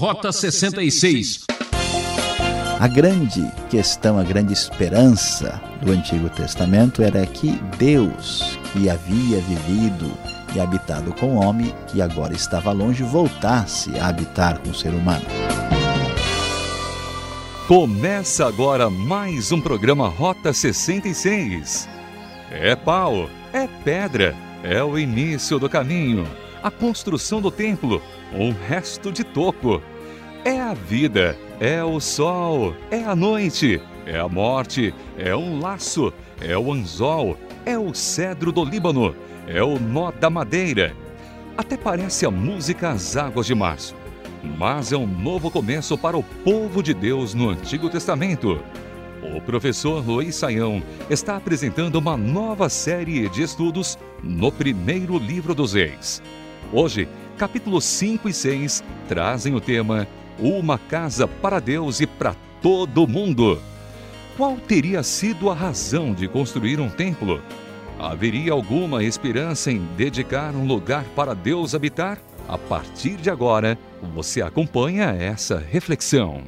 Rota 66. A grande questão, a grande esperança do Antigo Testamento era que Deus, que havia vivido e habitado com o homem, que agora estava longe, voltasse a habitar com o ser humano. Começa agora mais um programa Rota 66. É pau, é pedra, é o início do caminho, a construção do templo, um resto de toco. É a vida, é o sol, é a noite, é a morte, é um laço, é o anzol, é o cedro do Líbano, é o nó da madeira. Até parece a música As Águas de Março, mas é um novo começo para o povo de Deus no Antigo Testamento. O professor Luiz Saião está apresentando uma nova série de estudos no primeiro livro dos Reis. Hoje, capítulos 5 e 6 trazem o tema Uma casa para Deus e para todo mundo. Qual teria sido a razão de construir um templo? Haveria alguma esperança em dedicar um lugar para Deus habitar? A partir de agora, você acompanha essa reflexão.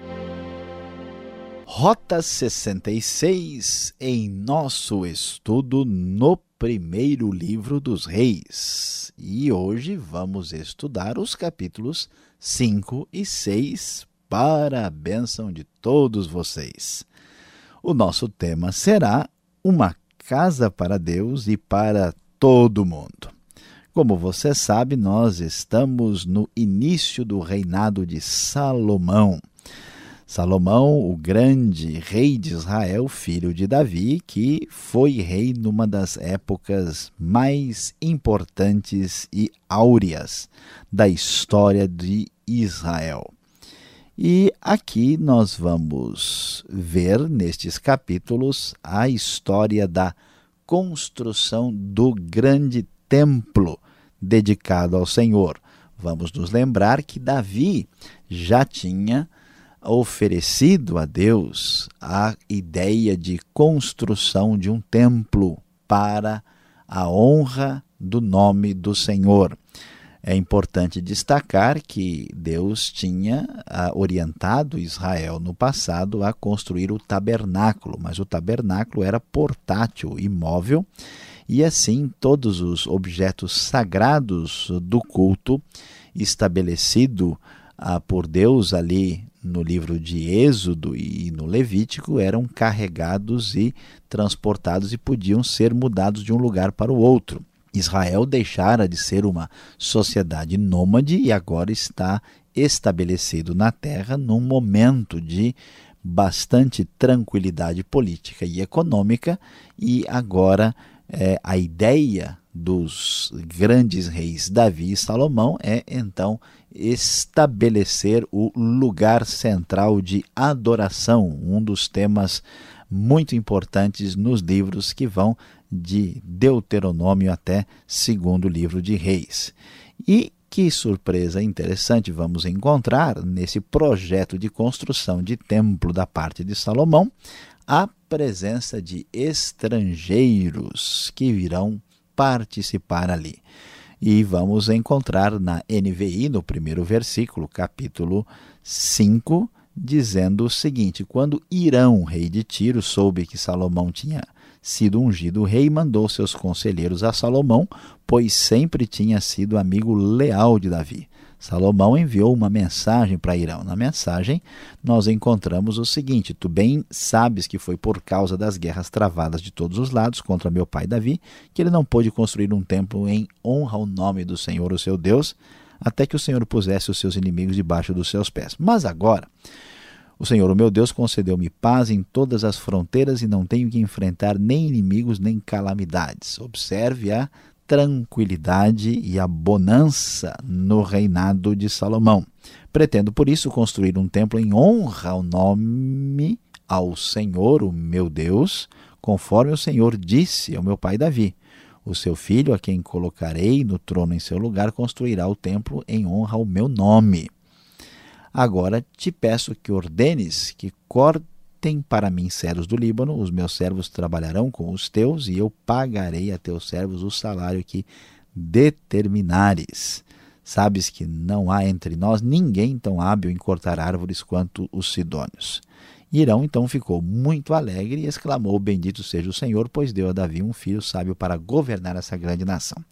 Rota 66 em nosso estudo no primeiro livro dos Reis. E hoje vamos estudar os capítulos 5 e 6 para a bênção de todos vocês. O nosso tema será uma casa para Deus e para todo mundo. Como você sabe, nós estamos no início do reinado de Salomão. Salomão, o grande rei de Israel, filho de Davi, que foi rei numa das épocas mais importantes e áureas da história de Israel. E aqui nós vamos ver nestes capítulos a história da construção do grande templo dedicado ao Senhor. Vamos nos lembrar que Davi já tinha oferecido a Deus a ideia de construção de um templo para a honra do nome do Senhor. É importante destacar que Deus tinha ah, orientado Israel no passado a construir o tabernáculo, mas o tabernáculo era portátil, imóvel, e assim todos os objetos sagrados do culto estabelecido ah, por Deus ali no livro de Êxodo e no Levítico eram carregados e transportados e podiam ser mudados de um lugar para o outro. Israel deixara de ser uma sociedade nômade e agora está estabelecido na terra num momento de bastante tranquilidade política e econômica. E agora é, a ideia dos grandes reis Davi e Salomão é então estabelecer o lugar central de adoração, um dos temas muito importantes nos livros que vão de Deuteronômio até segundo livro de Reis. E que surpresa interessante vamos encontrar nesse projeto de construção de templo da parte de Salomão, a presença de estrangeiros que virão participar ali. E vamos encontrar na NVI, no primeiro versículo, capítulo 5, dizendo o seguinte: Quando Irão, rei de Tiro, soube que Salomão tinha sido ungido rei, mandou seus conselheiros a Salomão, pois sempre tinha sido amigo leal de Davi. Salomão enviou uma mensagem para Irão. Na mensagem, nós encontramos o seguinte: Tu bem sabes que foi por causa das guerras travadas de todos os lados contra meu pai Davi que ele não pôde construir um templo em honra ao nome do Senhor, o seu Deus, até que o Senhor pusesse os seus inimigos debaixo dos seus pés. Mas agora, o Senhor, o meu Deus, concedeu-me paz em todas as fronteiras e não tenho que enfrentar nem inimigos nem calamidades. Observe a tranquilidade e a bonança no reinado de Salomão. Pretendo, por isso, construir um templo em honra ao nome ao Senhor, o meu Deus, conforme o Senhor disse ao meu pai Davi. O seu filho, a quem colocarei no trono em seu lugar, construirá o templo em honra ao meu nome. Agora te peço que ordenes que corte tem para mim servos do Líbano, os meus servos trabalharão com os teus, e eu pagarei a teus servos o salário que determinares. Sabes que não há entre nós ninguém tão hábil em cortar árvores quanto os sidônios. Irão então ficou muito alegre e exclamou: Bendito seja o Senhor, pois deu a Davi um filho sábio para governar essa grande nação.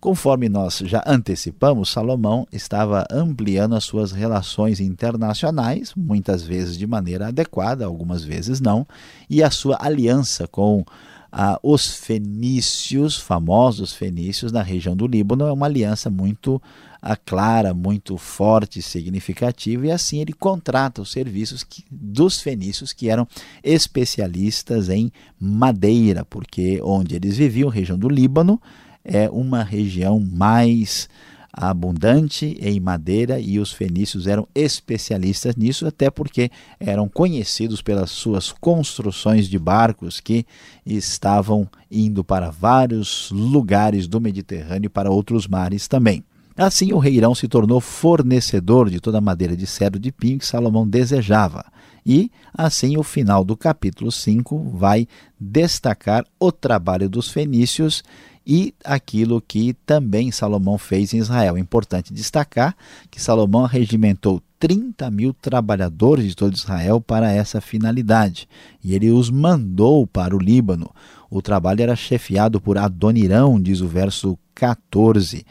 Conforme nós já antecipamos, Salomão estava ampliando as suas relações internacionais, muitas vezes de maneira adequada, algumas vezes não, e a sua aliança com ah, os fenícios, famosos fenícios na região do Líbano, é uma aliança muito ah, clara, muito forte, significativa, e assim ele contrata os serviços que, dos fenícios que eram especialistas em madeira, porque onde eles viviam, região do Líbano, é uma região mais abundante em madeira e os fenícios eram especialistas nisso, até porque eram conhecidos pelas suas construções de barcos que estavam indo para vários lugares do Mediterrâneo e para outros mares também. Assim, o rei Irão se tornou fornecedor de toda a madeira de cedro de pinho que Salomão desejava. E, assim, o final do capítulo 5 vai destacar o trabalho dos fenícios e aquilo que também Salomão fez em Israel. É importante destacar que Salomão regimentou 30 mil trabalhadores de todo Israel para essa finalidade e ele os mandou para o Líbano. O trabalho era chefiado por Adonirão, diz o verso 14.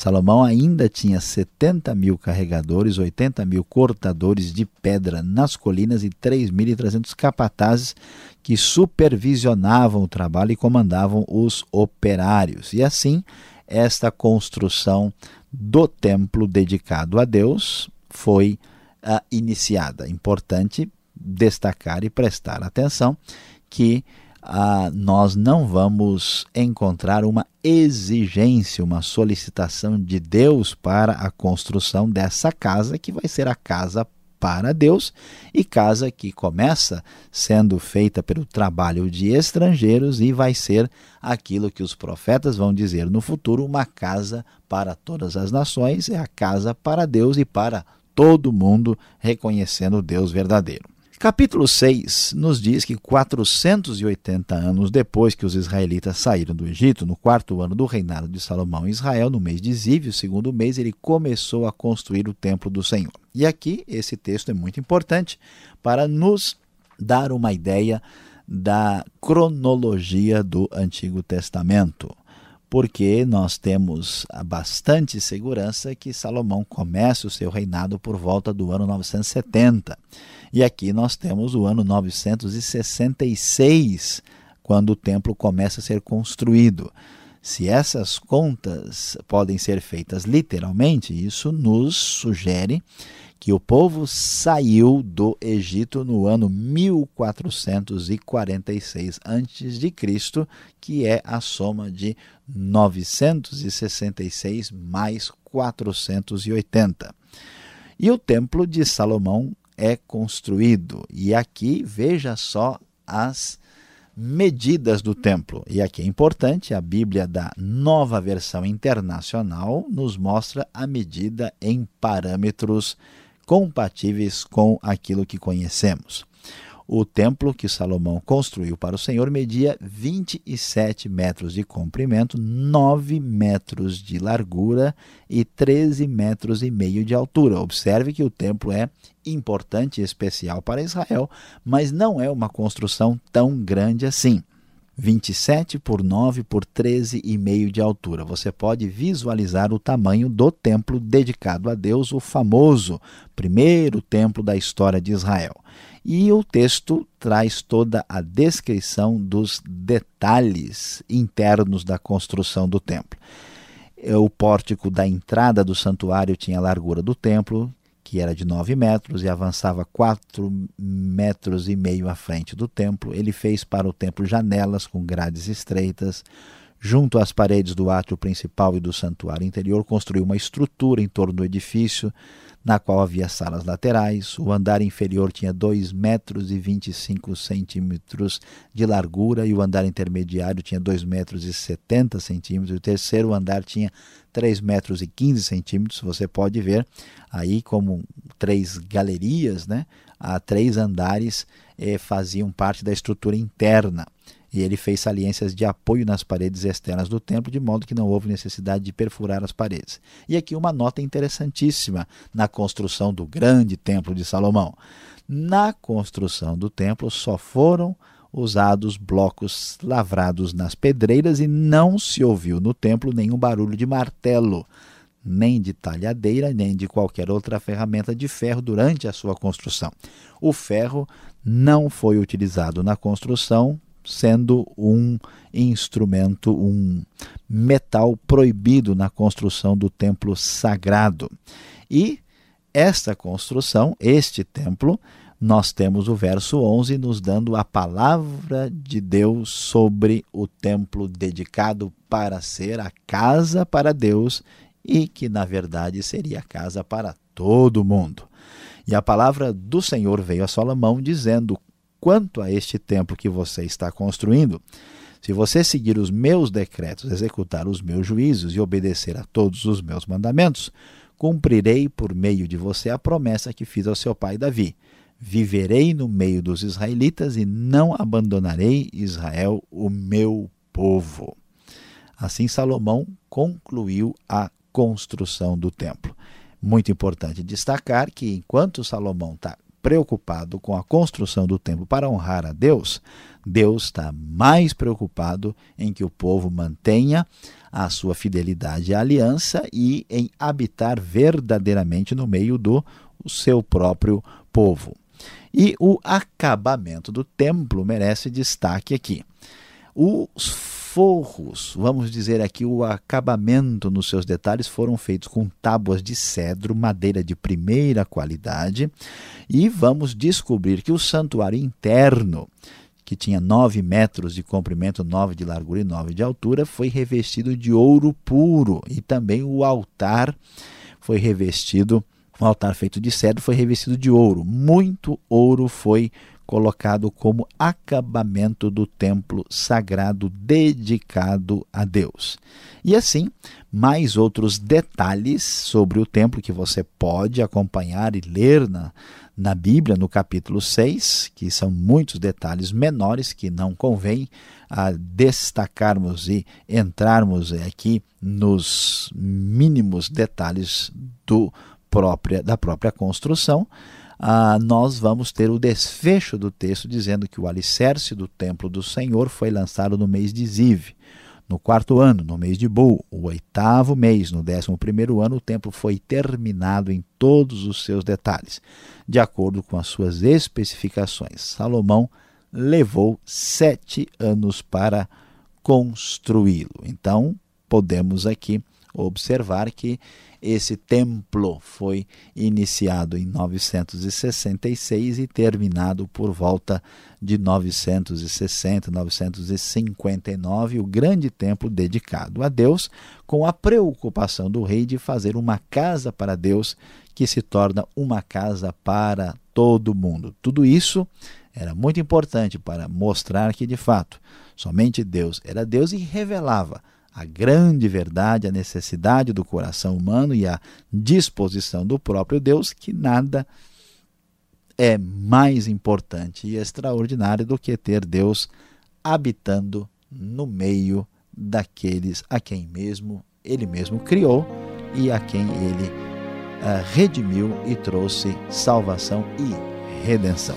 Salomão ainda tinha 70 mil carregadores, 80 mil cortadores de pedra nas colinas e 3.300 capatazes que supervisionavam o trabalho e comandavam os operários. E assim, esta construção do templo dedicado a Deus foi uh, iniciada. Importante destacar e prestar atenção que ah, nós não vamos encontrar uma exigência, uma solicitação de Deus para a construção dessa casa, que vai ser a casa para Deus e casa que começa sendo feita pelo trabalho de estrangeiros e vai ser aquilo que os profetas vão dizer no futuro, uma casa para todas as nações, é a casa para Deus e para todo mundo reconhecendo o Deus verdadeiro. Capítulo 6 nos diz que 480 anos depois que os israelitas saíram do Egito, no quarto ano do reinado de Salomão em Israel, no mês de Ziv, o segundo mês, ele começou a construir o templo do Senhor. E aqui esse texto é muito importante para nos dar uma ideia da cronologia do Antigo Testamento porque nós temos bastante segurança que Salomão começa o seu reinado por volta do ano 970. E aqui nós temos o ano 966, quando o templo começa a ser construído. Se essas contas podem ser feitas literalmente, isso nos sugere que o povo saiu do Egito no ano 1446 a.C., que é a soma de 966 mais 480. E o templo de Salomão é construído. E aqui veja só as medidas do templo. E aqui é importante, a Bíblia da Nova Versão Internacional nos mostra a medida em parâmetros compatíveis com aquilo que conhecemos. O templo que Salomão construiu para o Senhor media 27 metros de comprimento, 9 metros de largura e 13 metros e meio de altura. Observe que o templo é importante e especial para Israel, mas não é uma construção tão grande assim. 27 por 9 por 13,5 de altura. Você pode visualizar o tamanho do templo dedicado a Deus, o famoso primeiro templo da história de Israel. E o texto traz toda a descrição dos detalhes internos da construção do templo. O pórtico da entrada do santuário tinha a largura do templo, que era de 9 metros e avançava 4 metros e meio à frente do templo. Ele fez para o templo janelas com grades estreitas. Junto às paredes do átrio principal e do santuário interior, construiu uma estrutura em torno do edifício, na qual havia salas laterais. O andar inferior tinha 2 metros e 25 centímetros de largura e o andar intermediário tinha 2 metros e 70 centímetros. O terceiro andar tinha 3 metros e 15 centímetros. Você pode ver aí como três galerias, né? a três andares eh, faziam parte da estrutura interna. E ele fez saliências de apoio nas paredes externas do templo, de modo que não houve necessidade de perfurar as paredes. E aqui uma nota interessantíssima na construção do grande templo de Salomão. Na construção do templo só foram usados blocos lavrados nas pedreiras e não se ouviu no templo nenhum barulho de martelo, nem de talhadeira, nem de qualquer outra ferramenta de ferro durante a sua construção. O ferro não foi utilizado na construção sendo um instrumento, um metal proibido na construção do templo sagrado. E esta construção, este templo, nós temos o verso 11 nos dando a palavra de Deus sobre o templo dedicado para ser a casa para Deus e que na verdade seria a casa para todo mundo. E a palavra do Senhor veio a Salomão dizendo: quanto a este templo que você está construindo, se você seguir os meus decretos, executar os meus juízos e obedecer a todos os meus mandamentos, cumprirei por meio de você a promessa que fiz ao seu pai Davi. Viverei no meio dos israelitas e não abandonarei Israel, o meu povo. Assim Salomão concluiu a construção do templo. Muito importante destacar que enquanto Salomão está preocupado com a construção do templo para honrar a Deus, Deus está mais preocupado em que o povo mantenha a sua fidelidade à aliança e em habitar verdadeiramente no meio do seu próprio povo. E o acabamento do templo merece destaque aqui. Os forros, vamos dizer aqui, o acabamento nos seus detalhes foram feitos com tábuas de cedro, madeira de primeira qualidade, e vamos descobrir que o santuário interno, que tinha 9 metros de comprimento, 9 de largura e 9 de altura, foi revestido de ouro puro, e também o altar foi revestido, um altar feito de cedro foi revestido de ouro. Muito ouro foi colocado como acabamento do templo sagrado dedicado a Deus. E assim, mais outros detalhes sobre o templo que você pode acompanhar e ler na, na Bíblia, no capítulo 6, que são muitos detalhes menores que não convém a destacarmos e entrarmos aqui nos mínimos detalhes do própria, da própria construção ah, nós vamos ter o desfecho do texto dizendo que o alicerce do templo do Senhor foi lançado no mês de Ziv. No quarto ano, no mês de Bul, o oitavo mês, no décimo primeiro ano, o templo foi terminado em todos os seus detalhes, de acordo com as suas especificações. Salomão levou sete anos para construí-lo. Então, podemos aqui observar que esse templo foi iniciado em 966 e terminado por volta de 960, 959, o grande templo dedicado a Deus, com a preocupação do rei de fazer uma casa para Deus que se torna uma casa para todo mundo. Tudo isso era muito importante para mostrar que, de fato, somente Deus era Deus e revelava a grande verdade, a necessidade do coração humano e a disposição do próprio Deus, que nada é mais importante e extraordinário do que ter Deus habitando no meio daqueles a quem mesmo ele mesmo criou e a quem ele uh, redimiu e trouxe salvação e redenção.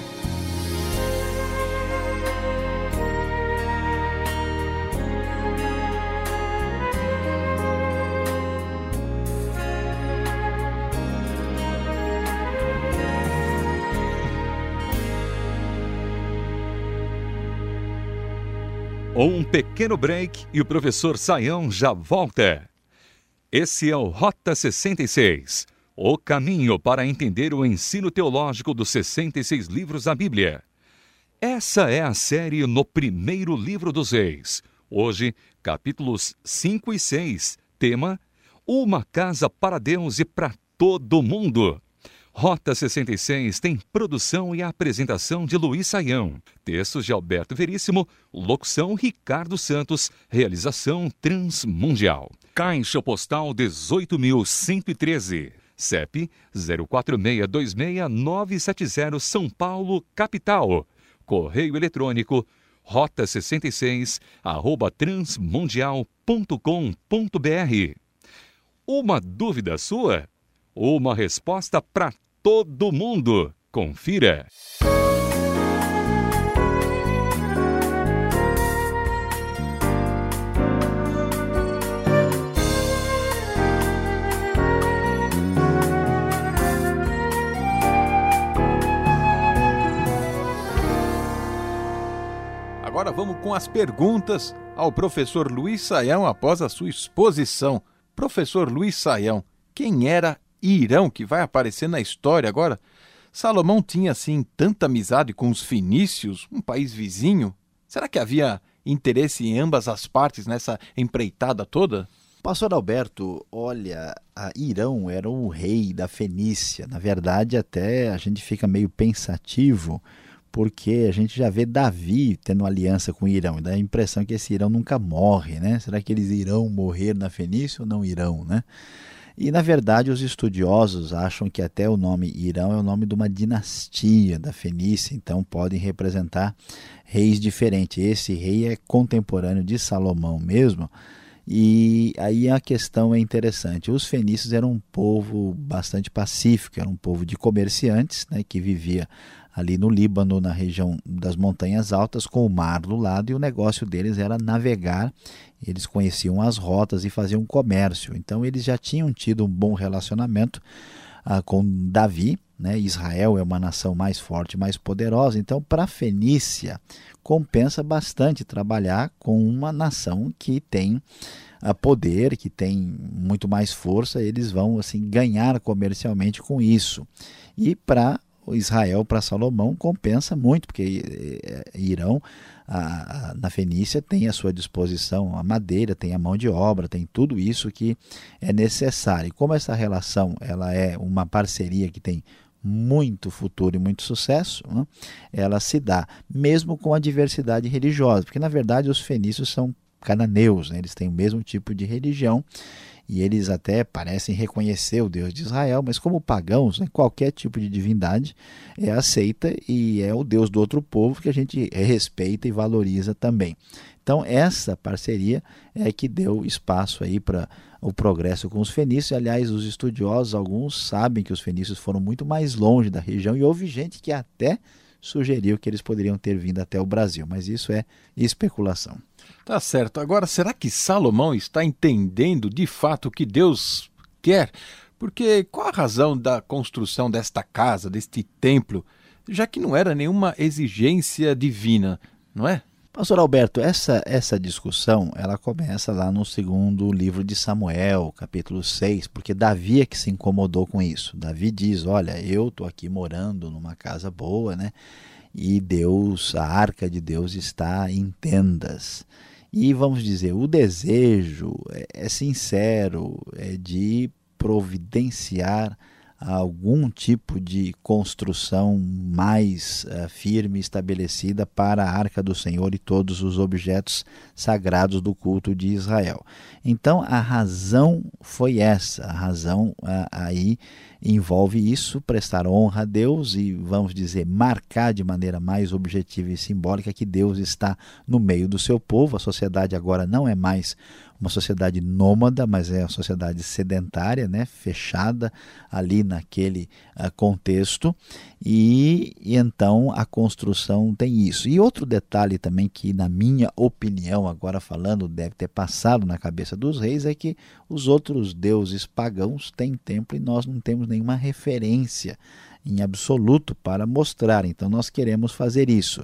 Um pequeno break e o professor Saião já volta. Esse é o Rota 66, o caminho para entender o ensino teológico dos 66 livros da Bíblia. Essa é a série no primeiro livro dos Reis. Hoje, capítulos 5 e 6, tema Uma casa para Deus e para todo mundo. Rota 66 tem produção e apresentação de Luiz Saião. Textos de Alberto Veríssimo, locução Ricardo Santos, realização Transmundial. Caixa Postal 18.113. CEP 04626-970 São Paulo, capital. Correio eletrônico rota66 arroba transmundial.com.br. Uma dúvida sua? Uma resposta para todo mundo. Confira. Agora vamos com as perguntas ao professor Luiz Saião após a sua exposição. Professor Luiz Saião, quem era Irão que vai aparecer na história agora? Salomão tinha assim tanta amizade com os fenícios, um país vizinho? Será que havia interesse em ambas as partes nessa empreitada toda? Pastor Alberto, olha, Irão era o rei da Fenícia. Na verdade, até a gente fica meio pensativo porque a gente já vê Davi tendo aliança com o Irão, dá a impressão que esse Irão nunca morre, né? Será que eles irão morrer na Fenícia ou não irão, né? E na verdade os estudiosos acham que até o nome Irão é o nome de uma dinastia da Fenícia, então podem representar reis diferentes. Esse rei é contemporâneo de Salomão mesmo. E aí a questão é interessante. Os fenícios eram um povo bastante pacífico, era um povo de comerciantes né, que vivia ali no Líbano, na região das montanhas altas, com o mar do lado, e o negócio deles era navegar. Eles conheciam as rotas e faziam comércio. Então eles já tinham tido um bom relacionamento ah, com Davi. Né? Israel é uma nação mais forte, mais poderosa. Então, para a Fenícia, compensa bastante trabalhar com uma nação que tem ah, poder, que tem muito mais força. Eles vão assim ganhar comercialmente com isso. E para Israel para Salomão compensa muito, porque eh, eh, Irão, a, a, na Fenícia, tem à sua disposição a madeira, tem a mão de obra, tem tudo isso que é necessário. E como essa relação ela é uma parceria que tem muito futuro e muito sucesso, né, ela se dá, mesmo com a diversidade religiosa, porque na verdade os fenícios são cananeus, né, eles têm o mesmo tipo de religião e eles até parecem reconhecer o Deus de Israel, mas como pagãos, né, qualquer tipo de divindade é aceita e é o Deus do outro povo que a gente respeita e valoriza também. Então essa parceria é que deu espaço aí para o progresso com os fenícios. Aliás, os estudiosos, alguns sabem que os fenícios foram muito mais longe da região e houve gente que até sugeriu que eles poderiam ter vindo até o Brasil, mas isso é especulação. Tá certo. Agora, será que Salomão está entendendo de fato o que Deus quer? Porque qual a razão da construção desta casa, deste templo, já que não era nenhuma exigência divina, não é? Pastor Alberto, essa, essa discussão ela começa lá no segundo livro de Samuel, capítulo 6, porque Davi é que se incomodou com isso. Davi diz: Olha, eu estou aqui morando numa casa boa, né? E Deus, a arca de Deus está em tendas. E vamos dizer, o desejo é, é sincero, é de providenciar algum tipo de construção mais uh, firme estabelecida para a arca do Senhor e todos os objetos sagrados do culto de Israel. Então a razão foi essa, a razão uh, aí envolve isso, prestar honra a Deus e, vamos dizer, marcar de maneira mais objetiva e simbólica que Deus está no meio do seu povo. A sociedade agora não é mais uma sociedade nômada, mas é uma sociedade sedentária, né, fechada ali naquele uh, contexto, e, e, então a construção tem isso. E outro detalhe também que, na minha opinião, agora falando, deve ter passado na cabeça dos reis, é que os outros deuses pagãos têm templo e nós não temos nenhuma referência em absoluto para mostrar, então nós queremos fazer isso.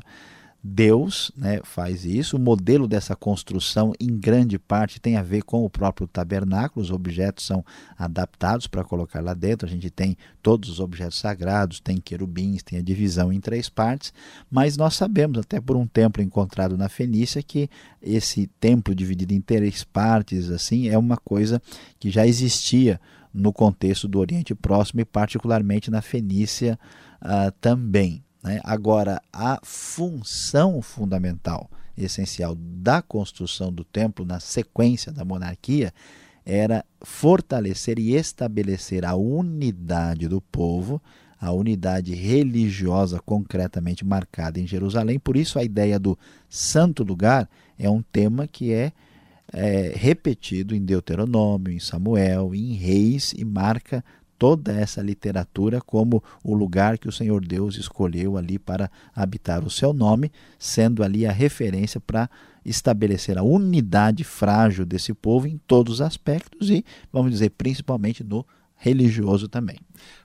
Deus né, faz isso. O modelo dessa construção, em grande parte, tem a ver com o próprio tabernáculo. Os objetos são adaptados para colocar lá dentro. A gente tem todos os objetos sagrados, tem querubins, tem a divisão em três partes. Mas nós sabemos, até por um templo encontrado na Fenícia, que esse templo dividido em três partes assim é uma coisa que já existia no contexto do Oriente Próximo e, particularmente, na Fenícia uh, também. Né? Agora, a função fundamental, essencial da construção do templo na sequência da monarquia era fortalecer e estabelecer a unidade do povo a unidade religiosa concretamente marcada em Jerusalém. Por isso, a ideia do santo lugar é um tema que é, é repetido em Deuteronômio, em Samuel, em Reis e marca toda essa literatura como o lugar que o Senhor Deus escolheu ali para habitar o seu nome, sendo ali a referência para estabelecer a unidade frágil desse povo em todos os aspectos e, vamos dizer, principalmente no religioso também.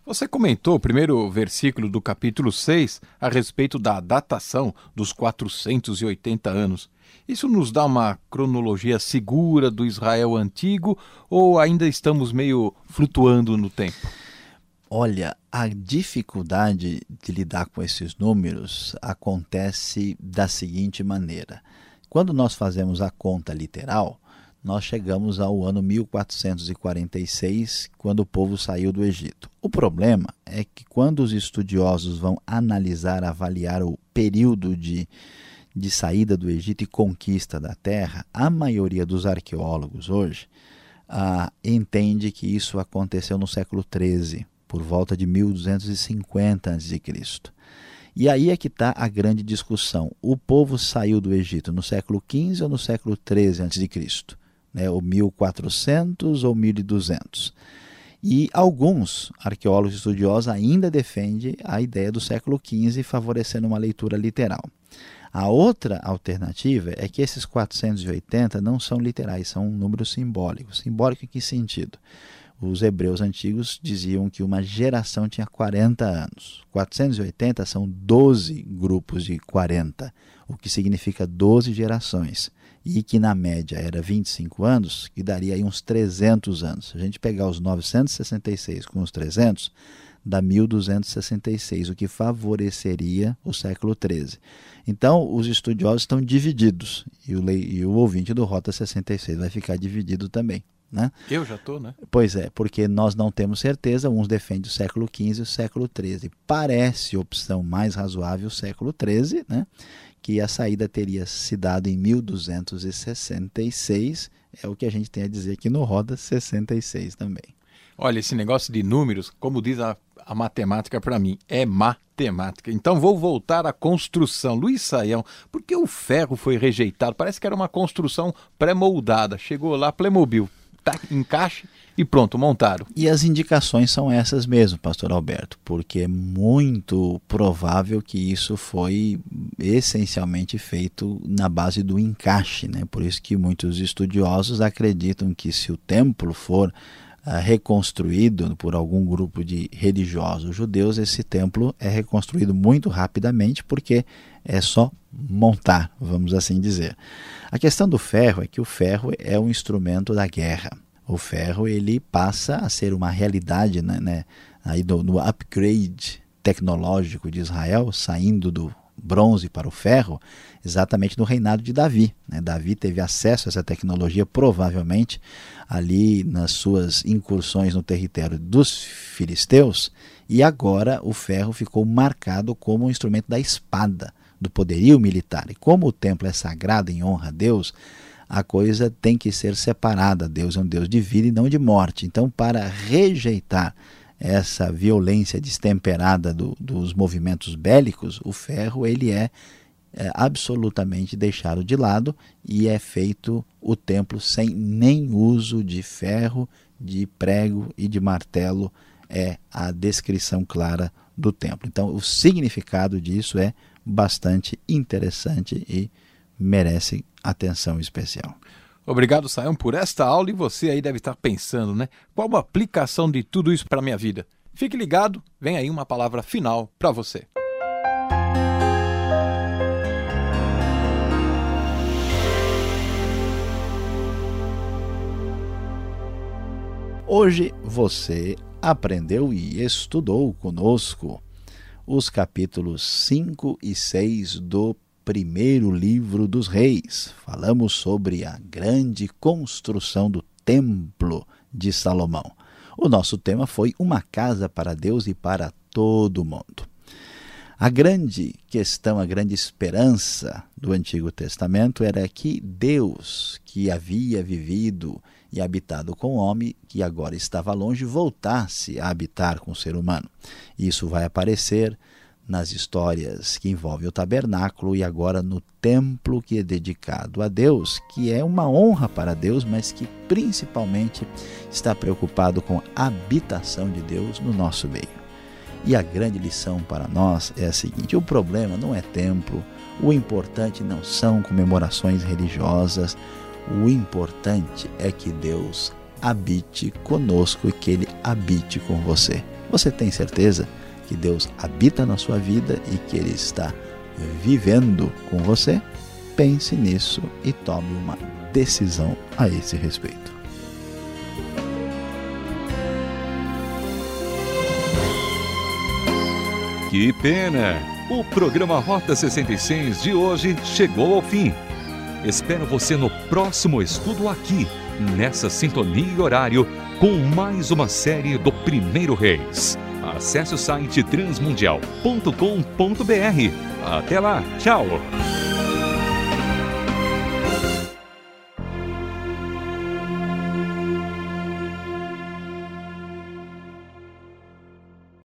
Você comentou o primeiro versículo do capítulo 6 a respeito da datação dos 480 anos. Isso nos dá uma cronologia segura do Israel antigo ou ainda estamos meio flutuando no tempo? Olha, a dificuldade de lidar com esses números acontece da seguinte maneira. Quando nós fazemos a conta literal, nós chegamos ao ano 1446, quando o povo saiu do Egito. O problema é que quando os estudiosos vão analisar, avaliar o período de de saída do Egito e conquista da terra, a maioria dos arqueólogos hoje ah, entende que isso aconteceu no século XIII, por volta de 1250 a.C. E aí é que está a grande discussão. O povo saiu do Egito no século XV ou no século XIII a.C., né, ou 1400 ou 1200. E alguns arqueólogos estudiosos ainda defendem a ideia do século XV, favorecendo uma leitura literal. A outra alternativa é que esses 480 não são literais, são um número simbólico. Simbólico em que sentido? Os hebreus antigos diziam que uma geração tinha 40 anos. 480 são 12 grupos de 40, o que significa 12 gerações. E que na média era 25 anos, que daria aí uns 300 anos. Se a gente pegar os 966 com os 300, dá 1266, o que favoreceria o século XIII. Então, os estudiosos estão divididos e o, e o ouvinte do Rota 66 vai ficar dividido também. Né? Eu já estou, né? Pois é, porque nós não temos certeza, uns defendem o século XV e o século XIII. Parece opção mais razoável o século XIII, né? que a saída teria se dado em 1266, é o que a gente tem a dizer aqui no Roda 66 também. Olha, esse negócio de números, como diz a, a matemática para mim, é matemática. Então vou voltar à construção. Luiz Saião, por que o ferro foi rejeitado? Parece que era uma construção pré-moldada. Chegou lá, Playmobil, tá, encaixe e pronto, montaram. E as indicações são essas mesmo, pastor Alberto, porque é muito provável que isso foi essencialmente feito na base do encaixe, né? Por isso que muitos estudiosos acreditam que se o templo for reconstruído por algum grupo de religiosos judeus, esse templo é reconstruído muito rapidamente porque é só montar, vamos assim dizer. A questão do ferro é que o ferro é um instrumento da guerra. O ferro ele passa a ser uma realidade né, né aí no upgrade tecnológico de Israel, saindo do bronze para o ferro, exatamente no reinado de Davi. Né? Davi teve acesso a essa tecnologia, provavelmente, ali nas suas incursões no território dos filisteus, e agora o ferro ficou marcado como um instrumento da espada, do poderio militar. E como o templo é sagrado em honra a Deus, a coisa tem que ser separada. Deus é um Deus de vida e não de morte. Então, para rejeitar essa violência destemperada do, dos movimentos bélicos, o ferro ele é, é, absolutamente deixado de lado e é feito o templo sem nem uso de ferro, de prego e de martelo é a descrição clara do templo. Então, o significado disso é bastante interessante e merece atenção especial. Obrigado, Sayão, por esta aula e você aí deve estar pensando, né? Qual a aplicação de tudo isso para a minha vida? Fique ligado, vem aí uma palavra final para você. Hoje você aprendeu e estudou conosco os capítulos 5 e 6 do primeiro livro dos reis. Falamos sobre a grande construção do templo de Salomão. O nosso tema foi uma casa para Deus e para todo mundo. A grande questão, a grande esperança do Antigo Testamento era que Deus, que havia vivido e habitado com o homem, que agora estava longe, voltasse a habitar com o ser humano. Isso vai aparecer nas histórias que envolvem o tabernáculo e agora no templo que é dedicado a Deus, que é uma honra para Deus, mas que principalmente está preocupado com a habitação de Deus no nosso meio. E a grande lição para nós é a seguinte: o problema não é templo, o importante não são comemorações religiosas, o importante é que Deus habite conosco e que Ele habite com você. Você tem certeza? Que Deus habita na sua vida e que Ele está vivendo com você, pense nisso e tome uma decisão a esse respeito. Que pena! O programa Rota 66 de hoje chegou ao fim. Espero você no próximo estudo aqui, nessa sintonia e horário, com mais uma série do Primeiro Reis. Acesse o site transmundial.com.br. Até lá, tchau!